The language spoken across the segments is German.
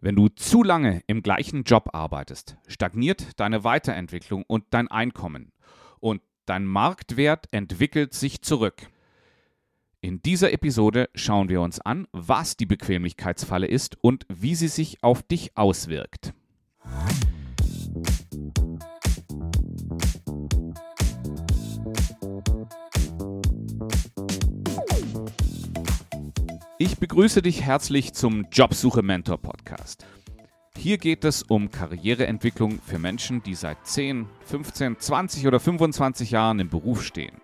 Wenn du zu lange im gleichen Job arbeitest, stagniert deine Weiterentwicklung und dein Einkommen und dein Marktwert entwickelt sich zurück. In dieser Episode schauen wir uns an, was die Bequemlichkeitsfalle ist und wie sie sich auf dich auswirkt. Ich begrüße dich herzlich zum Jobsuche Mentor Podcast. Hier geht es um Karriereentwicklung für Menschen, die seit 10, 15, 20 oder 25 Jahren im Beruf stehen.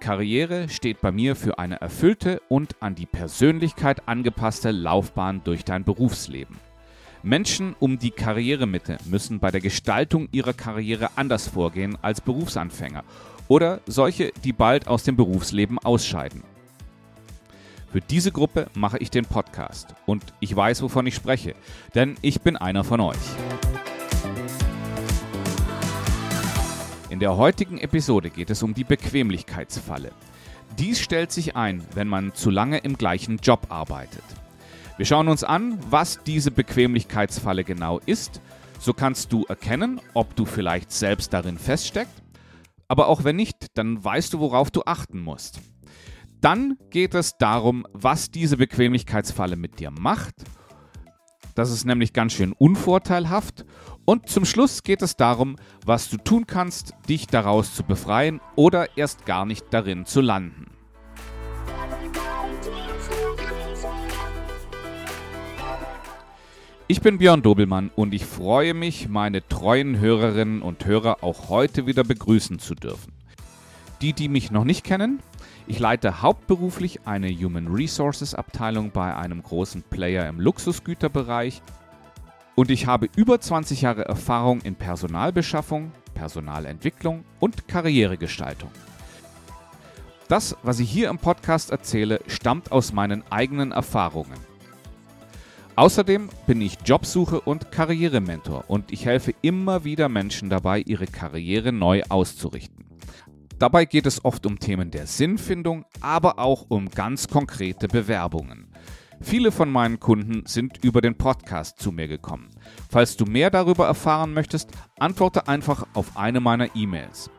Karriere steht bei mir für eine erfüllte und an die Persönlichkeit angepasste Laufbahn durch dein Berufsleben. Menschen um die Karrieremitte müssen bei der Gestaltung ihrer Karriere anders vorgehen als Berufsanfänger oder solche, die bald aus dem Berufsleben ausscheiden. Für diese Gruppe mache ich den Podcast und ich weiß, wovon ich spreche, denn ich bin einer von euch. In der heutigen Episode geht es um die Bequemlichkeitsfalle. Dies stellt sich ein, wenn man zu lange im gleichen Job arbeitet. Wir schauen uns an, was diese Bequemlichkeitsfalle genau ist. So kannst du erkennen, ob du vielleicht selbst darin feststeckst. Aber auch wenn nicht, dann weißt du, worauf du achten musst. Dann geht es darum, was diese Bequemlichkeitsfalle mit dir macht. Das ist nämlich ganz schön unvorteilhaft. Und zum Schluss geht es darum, was du tun kannst, dich daraus zu befreien oder erst gar nicht darin zu landen. Ich bin Björn Dobelmann und ich freue mich, meine treuen Hörerinnen und Hörer auch heute wieder begrüßen zu dürfen. Die, die mich noch nicht kennen, ich leite hauptberuflich eine Human Resources Abteilung bei einem großen Player im Luxusgüterbereich und ich habe über 20 Jahre Erfahrung in Personalbeschaffung, Personalentwicklung und Karrieregestaltung. Das, was ich hier im Podcast erzähle, stammt aus meinen eigenen Erfahrungen. Außerdem bin ich Jobsuche und Karrierementor und ich helfe immer wieder Menschen dabei, ihre Karriere neu auszurichten. Dabei geht es oft um Themen der Sinnfindung, aber auch um ganz konkrete Bewerbungen. Viele von meinen Kunden sind über den Podcast zu mir gekommen. Falls du mehr darüber erfahren möchtest, antworte einfach auf eine meiner E-Mails.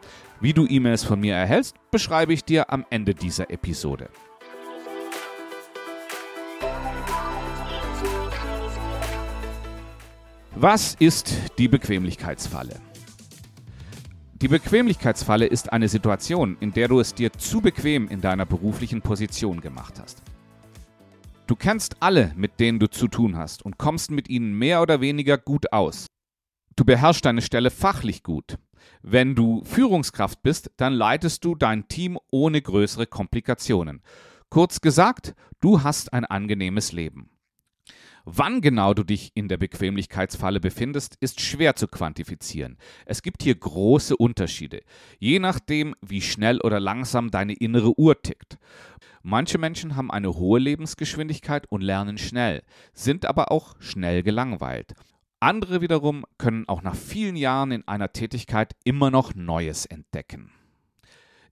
Wie du E-Mails von mir erhältst, beschreibe ich dir am Ende dieser Episode. Was ist die Bequemlichkeitsfalle? Die Bequemlichkeitsfalle ist eine Situation, in der du es dir zu bequem in deiner beruflichen Position gemacht hast. Du kennst alle, mit denen du zu tun hast und kommst mit ihnen mehr oder weniger gut aus. Du beherrschst deine Stelle fachlich gut. Wenn du Führungskraft bist, dann leitest du dein Team ohne größere Komplikationen. Kurz gesagt, du hast ein angenehmes Leben. Wann genau du dich in der Bequemlichkeitsfalle befindest, ist schwer zu quantifizieren. Es gibt hier große Unterschiede, je nachdem, wie schnell oder langsam deine innere Uhr tickt. Manche Menschen haben eine hohe Lebensgeschwindigkeit und lernen schnell, sind aber auch schnell gelangweilt. Andere wiederum können auch nach vielen Jahren in einer Tätigkeit immer noch Neues entdecken.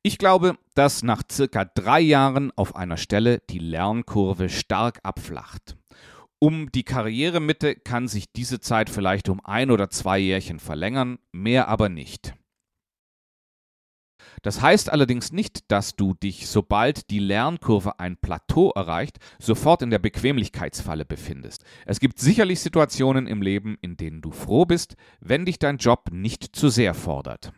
Ich glaube, dass nach circa drei Jahren auf einer Stelle die Lernkurve stark abflacht. Um die Karrieremitte kann sich diese Zeit vielleicht um ein oder zwei Jährchen verlängern, mehr aber nicht. Das heißt allerdings nicht, dass du dich, sobald die Lernkurve ein Plateau erreicht, sofort in der Bequemlichkeitsfalle befindest. Es gibt sicherlich Situationen im Leben, in denen du froh bist, wenn dich dein Job nicht zu sehr fordert.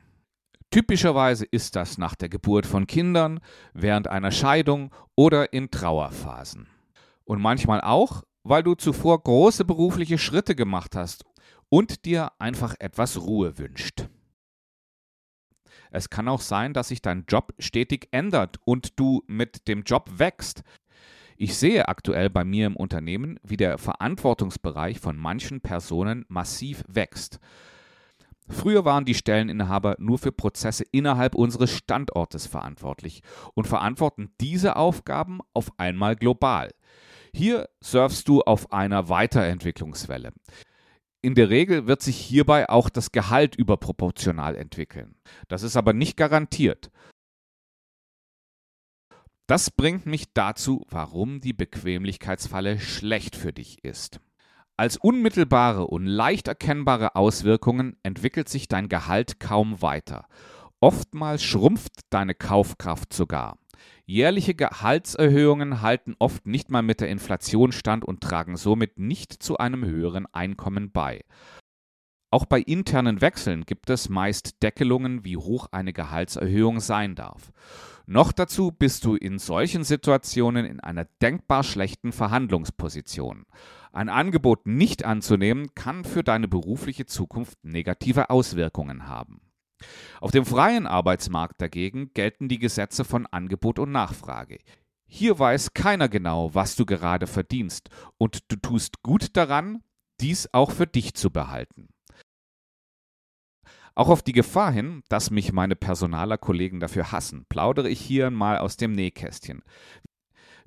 Typischerweise ist das nach der Geburt von Kindern, während einer Scheidung oder in Trauerphasen. Und manchmal auch, weil du zuvor große berufliche Schritte gemacht hast und dir einfach etwas Ruhe wünscht. Es kann auch sein, dass sich dein Job stetig ändert und du mit dem Job wächst. Ich sehe aktuell bei mir im Unternehmen, wie der Verantwortungsbereich von manchen Personen massiv wächst. Früher waren die Stelleninhaber nur für Prozesse innerhalb unseres Standortes verantwortlich und verantworten diese Aufgaben auf einmal global. Hier surfst du auf einer Weiterentwicklungswelle. In der Regel wird sich hierbei auch das Gehalt überproportional entwickeln. Das ist aber nicht garantiert. Das bringt mich dazu, warum die Bequemlichkeitsfalle schlecht für dich ist. Als unmittelbare und leicht erkennbare Auswirkungen entwickelt sich dein Gehalt kaum weiter. Oftmals schrumpft deine Kaufkraft sogar. Jährliche Gehaltserhöhungen halten oft nicht mal mit der Inflation stand und tragen somit nicht zu einem höheren Einkommen bei. Auch bei internen Wechseln gibt es meist Deckelungen, wie hoch eine Gehaltserhöhung sein darf. Noch dazu bist du in solchen Situationen in einer denkbar schlechten Verhandlungsposition. Ein Angebot nicht anzunehmen kann für deine berufliche Zukunft negative Auswirkungen haben. Auf dem freien Arbeitsmarkt dagegen gelten die Gesetze von Angebot und Nachfrage. Hier weiß keiner genau, was du gerade verdienst, und du tust gut daran, dies auch für dich zu behalten. Auch auf die Gefahr hin, dass mich meine Personalerkollegen dafür hassen, plaudere ich hier mal aus dem Nähkästchen.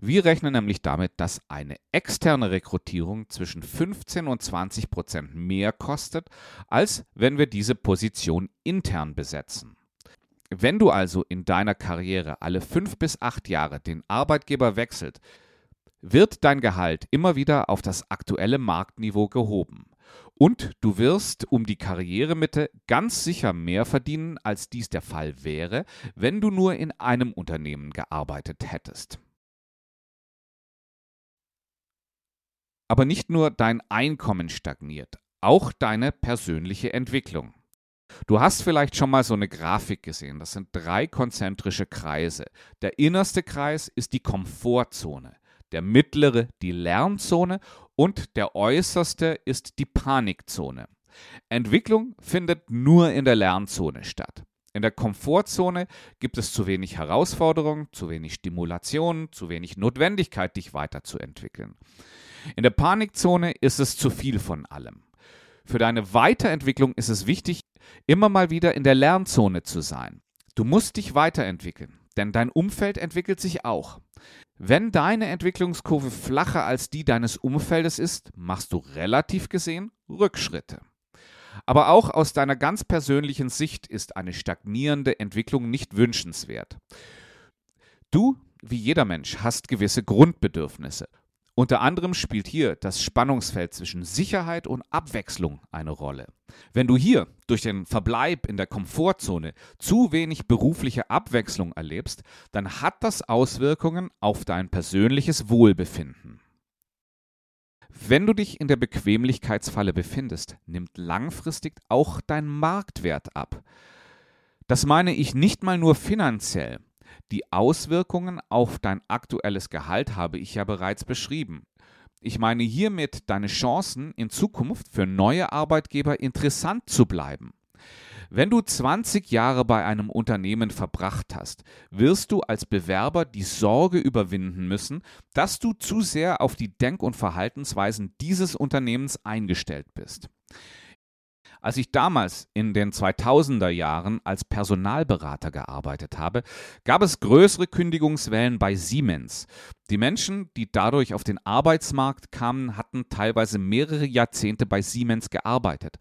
Wir rechnen nämlich damit, dass eine externe Rekrutierung zwischen 15 und 20 Prozent mehr kostet, als wenn wir diese Position intern besetzen. Wenn du also in deiner Karriere alle fünf bis acht Jahre den Arbeitgeber wechselt, wird dein Gehalt immer wieder auf das aktuelle Marktniveau gehoben. Und du wirst um die Karrieremitte ganz sicher mehr verdienen, als dies der Fall wäre, wenn du nur in einem Unternehmen gearbeitet hättest. Aber nicht nur dein Einkommen stagniert, auch deine persönliche Entwicklung. Du hast vielleicht schon mal so eine Grafik gesehen. Das sind drei konzentrische Kreise. Der innerste Kreis ist die Komfortzone, der mittlere die Lernzone und der äußerste ist die Panikzone. Entwicklung findet nur in der Lernzone statt. In der Komfortzone gibt es zu wenig Herausforderungen, zu wenig Stimulation, zu wenig Notwendigkeit, dich weiterzuentwickeln. In der Panikzone ist es zu viel von allem. Für deine Weiterentwicklung ist es wichtig, immer mal wieder in der Lernzone zu sein. Du musst dich weiterentwickeln, denn dein Umfeld entwickelt sich auch. Wenn deine Entwicklungskurve flacher als die deines Umfeldes ist, machst du relativ gesehen Rückschritte. Aber auch aus deiner ganz persönlichen Sicht ist eine stagnierende Entwicklung nicht wünschenswert. Du, wie jeder Mensch, hast gewisse Grundbedürfnisse unter anderem spielt hier das Spannungsfeld zwischen Sicherheit und Abwechslung eine Rolle. Wenn du hier durch den Verbleib in der Komfortzone zu wenig berufliche Abwechslung erlebst, dann hat das Auswirkungen auf dein persönliches Wohlbefinden. Wenn du dich in der Bequemlichkeitsfalle befindest, nimmt langfristig auch dein Marktwert ab. Das meine ich nicht mal nur finanziell. Die Auswirkungen auf dein aktuelles Gehalt habe ich ja bereits beschrieben. Ich meine hiermit deine Chancen in Zukunft für neue Arbeitgeber interessant zu bleiben. Wenn du 20 Jahre bei einem Unternehmen verbracht hast, wirst du als Bewerber die Sorge überwinden müssen, dass du zu sehr auf die Denk- und Verhaltensweisen dieses Unternehmens eingestellt bist. Als ich damals in den 2000er Jahren als Personalberater gearbeitet habe, gab es größere Kündigungswellen bei Siemens. Die Menschen, die dadurch auf den Arbeitsmarkt kamen, hatten teilweise mehrere Jahrzehnte bei Siemens gearbeitet.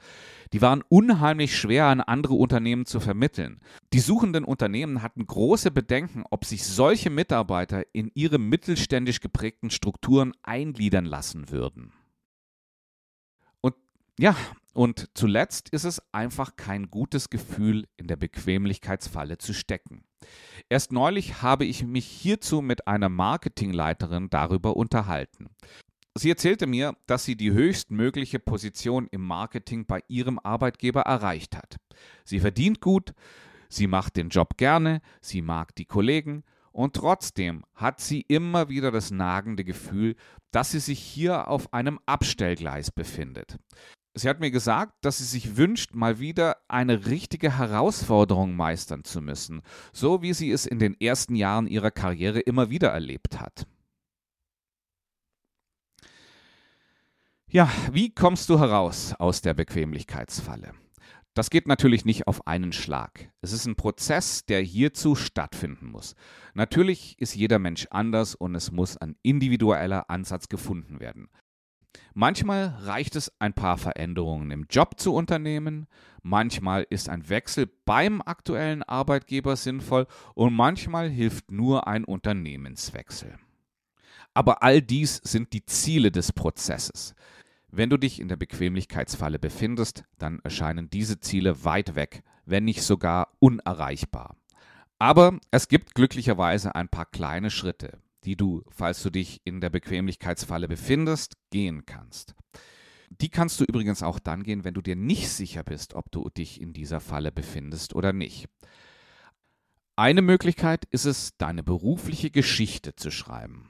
Die waren unheimlich schwer an andere Unternehmen zu vermitteln. Die suchenden Unternehmen hatten große Bedenken, ob sich solche Mitarbeiter in ihre mittelständisch geprägten Strukturen eingliedern lassen würden. Und ja, und zuletzt ist es einfach kein gutes Gefühl, in der Bequemlichkeitsfalle zu stecken. Erst neulich habe ich mich hierzu mit einer Marketingleiterin darüber unterhalten. Sie erzählte mir, dass sie die höchstmögliche Position im Marketing bei ihrem Arbeitgeber erreicht hat. Sie verdient gut, sie macht den Job gerne, sie mag die Kollegen und trotzdem hat sie immer wieder das nagende Gefühl, dass sie sich hier auf einem Abstellgleis befindet. Sie hat mir gesagt, dass sie sich wünscht, mal wieder eine richtige Herausforderung meistern zu müssen, so wie sie es in den ersten Jahren ihrer Karriere immer wieder erlebt hat. Ja, wie kommst du heraus aus der Bequemlichkeitsfalle? Das geht natürlich nicht auf einen Schlag. Es ist ein Prozess, der hierzu stattfinden muss. Natürlich ist jeder Mensch anders und es muss ein individueller Ansatz gefunden werden. Manchmal reicht es, ein paar Veränderungen im Job zu unternehmen, manchmal ist ein Wechsel beim aktuellen Arbeitgeber sinnvoll und manchmal hilft nur ein Unternehmenswechsel. Aber all dies sind die Ziele des Prozesses. Wenn du dich in der Bequemlichkeitsfalle befindest, dann erscheinen diese Ziele weit weg, wenn nicht sogar unerreichbar. Aber es gibt glücklicherweise ein paar kleine Schritte, die du, falls du dich in der Bequemlichkeitsfalle befindest, gehen kannst. Die kannst du übrigens auch dann gehen, wenn du dir nicht sicher bist, ob du dich in dieser Falle befindest oder nicht. Eine Möglichkeit ist es, deine berufliche Geschichte zu schreiben.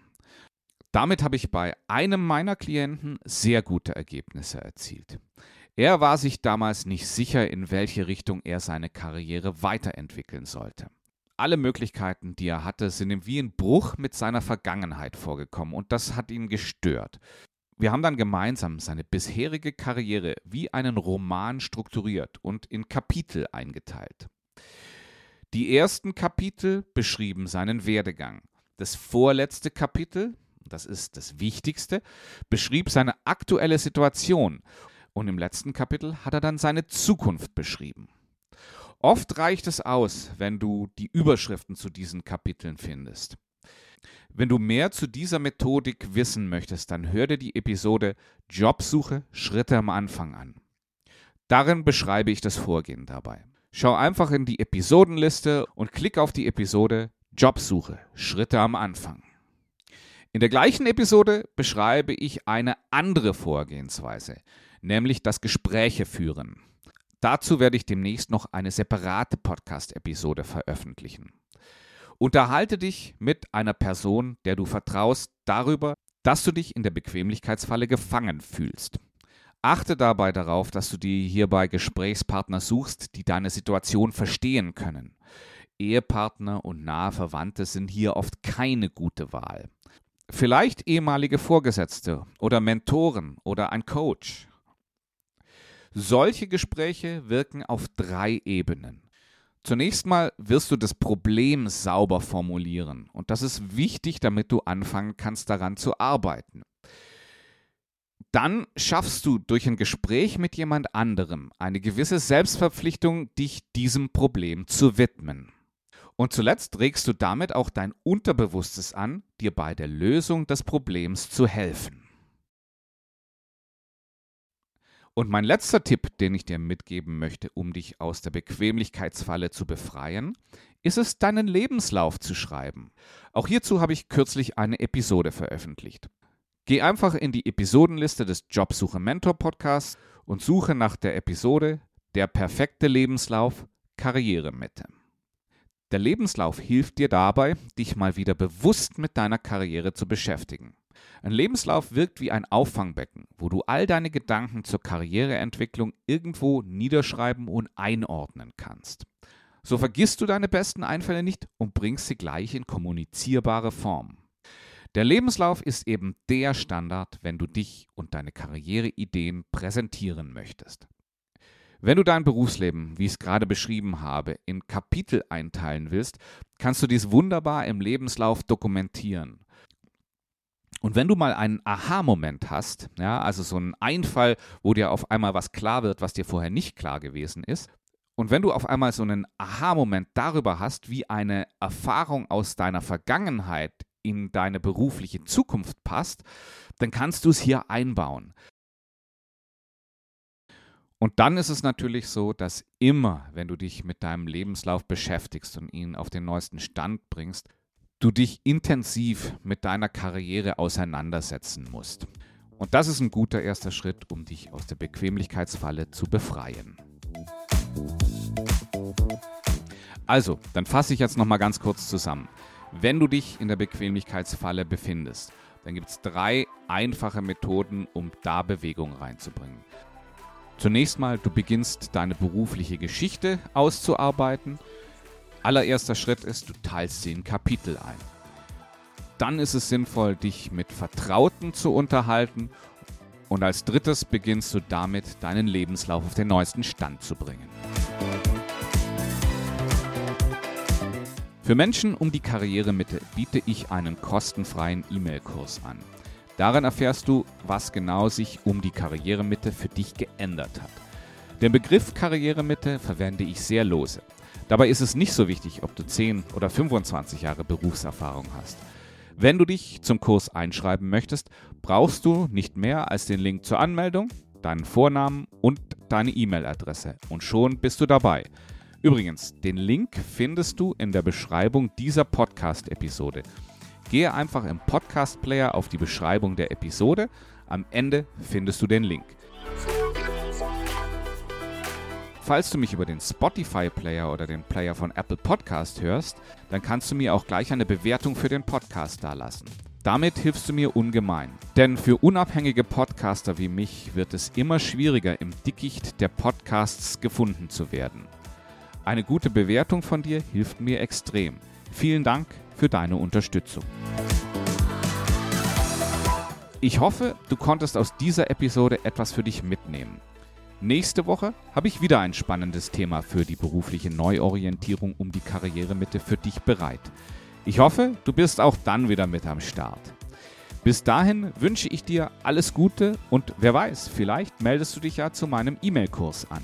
Damit habe ich bei einem meiner Klienten sehr gute Ergebnisse erzielt. Er war sich damals nicht sicher, in welche Richtung er seine Karriere weiterentwickeln sollte. Alle Möglichkeiten, die er hatte, sind ihm wie ein Bruch mit seiner Vergangenheit vorgekommen und das hat ihn gestört. Wir haben dann gemeinsam seine bisherige Karriere wie einen Roman strukturiert und in Kapitel eingeteilt. Die ersten Kapitel beschrieben seinen Werdegang. Das vorletzte Kapitel das ist das Wichtigste, beschrieb seine aktuelle Situation und im letzten Kapitel hat er dann seine Zukunft beschrieben. Oft reicht es aus, wenn du die Überschriften zu diesen Kapiteln findest. Wenn du mehr zu dieser Methodik wissen möchtest, dann hör dir die Episode Jobsuche Schritte am Anfang an. Darin beschreibe ich das Vorgehen dabei. Schau einfach in die Episodenliste und klick auf die Episode Jobsuche Schritte am Anfang. In der gleichen Episode beschreibe ich eine andere Vorgehensweise, nämlich das Gespräche führen. Dazu werde ich demnächst noch eine separate Podcast-Episode veröffentlichen. Unterhalte dich mit einer Person, der du vertraust, darüber, dass du dich in der Bequemlichkeitsfalle gefangen fühlst. Achte dabei darauf, dass du dir hierbei Gesprächspartner suchst, die deine Situation verstehen können. Ehepartner und nahe Verwandte sind hier oft keine gute Wahl. Vielleicht ehemalige Vorgesetzte oder Mentoren oder ein Coach. Solche Gespräche wirken auf drei Ebenen. Zunächst mal wirst du das Problem sauber formulieren und das ist wichtig, damit du anfangen kannst daran zu arbeiten. Dann schaffst du durch ein Gespräch mit jemand anderem eine gewisse Selbstverpflichtung, dich diesem Problem zu widmen. Und zuletzt regst du damit auch dein Unterbewusstes an, dir bei der Lösung des Problems zu helfen. Und mein letzter Tipp, den ich dir mitgeben möchte, um dich aus der Bequemlichkeitsfalle zu befreien, ist es, deinen Lebenslauf zu schreiben. Auch hierzu habe ich kürzlich eine Episode veröffentlicht. Geh einfach in die Episodenliste des Jobsuche Mentor Podcasts und suche nach der Episode Der perfekte Lebenslauf Karrieremitte. Der Lebenslauf hilft dir dabei, dich mal wieder bewusst mit deiner Karriere zu beschäftigen. Ein Lebenslauf wirkt wie ein Auffangbecken, wo du all deine Gedanken zur Karriereentwicklung irgendwo niederschreiben und einordnen kannst. So vergisst du deine besten Einfälle nicht und bringst sie gleich in kommunizierbare Form. Der Lebenslauf ist eben der Standard, wenn du dich und deine Karriereideen präsentieren möchtest. Wenn du dein Berufsleben, wie ich es gerade beschrieben habe, in Kapitel einteilen willst, kannst du dies wunderbar im Lebenslauf dokumentieren. Und wenn du mal einen Aha-Moment hast, ja, also so einen Einfall, wo dir auf einmal was klar wird, was dir vorher nicht klar gewesen ist, und wenn du auf einmal so einen Aha-Moment darüber hast, wie eine Erfahrung aus deiner Vergangenheit in deine berufliche Zukunft passt, dann kannst du es hier einbauen. Und dann ist es natürlich so, dass immer, wenn du dich mit deinem Lebenslauf beschäftigst und ihn auf den neuesten Stand bringst, du dich intensiv mit deiner Karriere auseinandersetzen musst. Und das ist ein guter erster Schritt, um dich aus der Bequemlichkeitsfalle zu befreien. Also, dann fasse ich jetzt nochmal ganz kurz zusammen. Wenn du dich in der Bequemlichkeitsfalle befindest, dann gibt es drei einfache Methoden, um da Bewegung reinzubringen. Zunächst mal, du beginnst deine berufliche Geschichte auszuarbeiten. Allererster Schritt ist, du teilst sie in Kapitel ein. Dann ist es sinnvoll, dich mit Vertrauten zu unterhalten. Und als drittes beginnst du damit, deinen Lebenslauf auf den neuesten Stand zu bringen. Für Menschen um die Karrieremitte biete ich einen kostenfreien E-Mail-Kurs an. Darin erfährst du, was genau sich um die Karrieremitte für dich geändert hat. Den Begriff Karrieremitte verwende ich sehr lose. Dabei ist es nicht so wichtig, ob du 10 oder 25 Jahre Berufserfahrung hast. Wenn du dich zum Kurs einschreiben möchtest, brauchst du nicht mehr als den Link zur Anmeldung, deinen Vornamen und deine E-Mail-Adresse. Und schon bist du dabei. Übrigens, den Link findest du in der Beschreibung dieser Podcast-Episode. Gehe einfach im Podcast-Player auf die Beschreibung der Episode. Am Ende findest du den Link. Falls du mich über den Spotify-Player oder den Player von Apple Podcast hörst, dann kannst du mir auch gleich eine Bewertung für den Podcast dalassen. Damit hilfst du mir ungemein. Denn für unabhängige Podcaster wie mich wird es immer schwieriger, im Dickicht der Podcasts gefunden zu werden. Eine gute Bewertung von dir hilft mir extrem. Vielen Dank für deine Unterstützung. Ich hoffe, du konntest aus dieser Episode etwas für dich mitnehmen. Nächste Woche habe ich wieder ein spannendes Thema für die berufliche Neuorientierung um die Karrieremitte für dich bereit. Ich hoffe, du bist auch dann wieder mit am Start. Bis dahin wünsche ich dir alles Gute und wer weiß, vielleicht meldest du dich ja zu meinem E-Mail-Kurs an.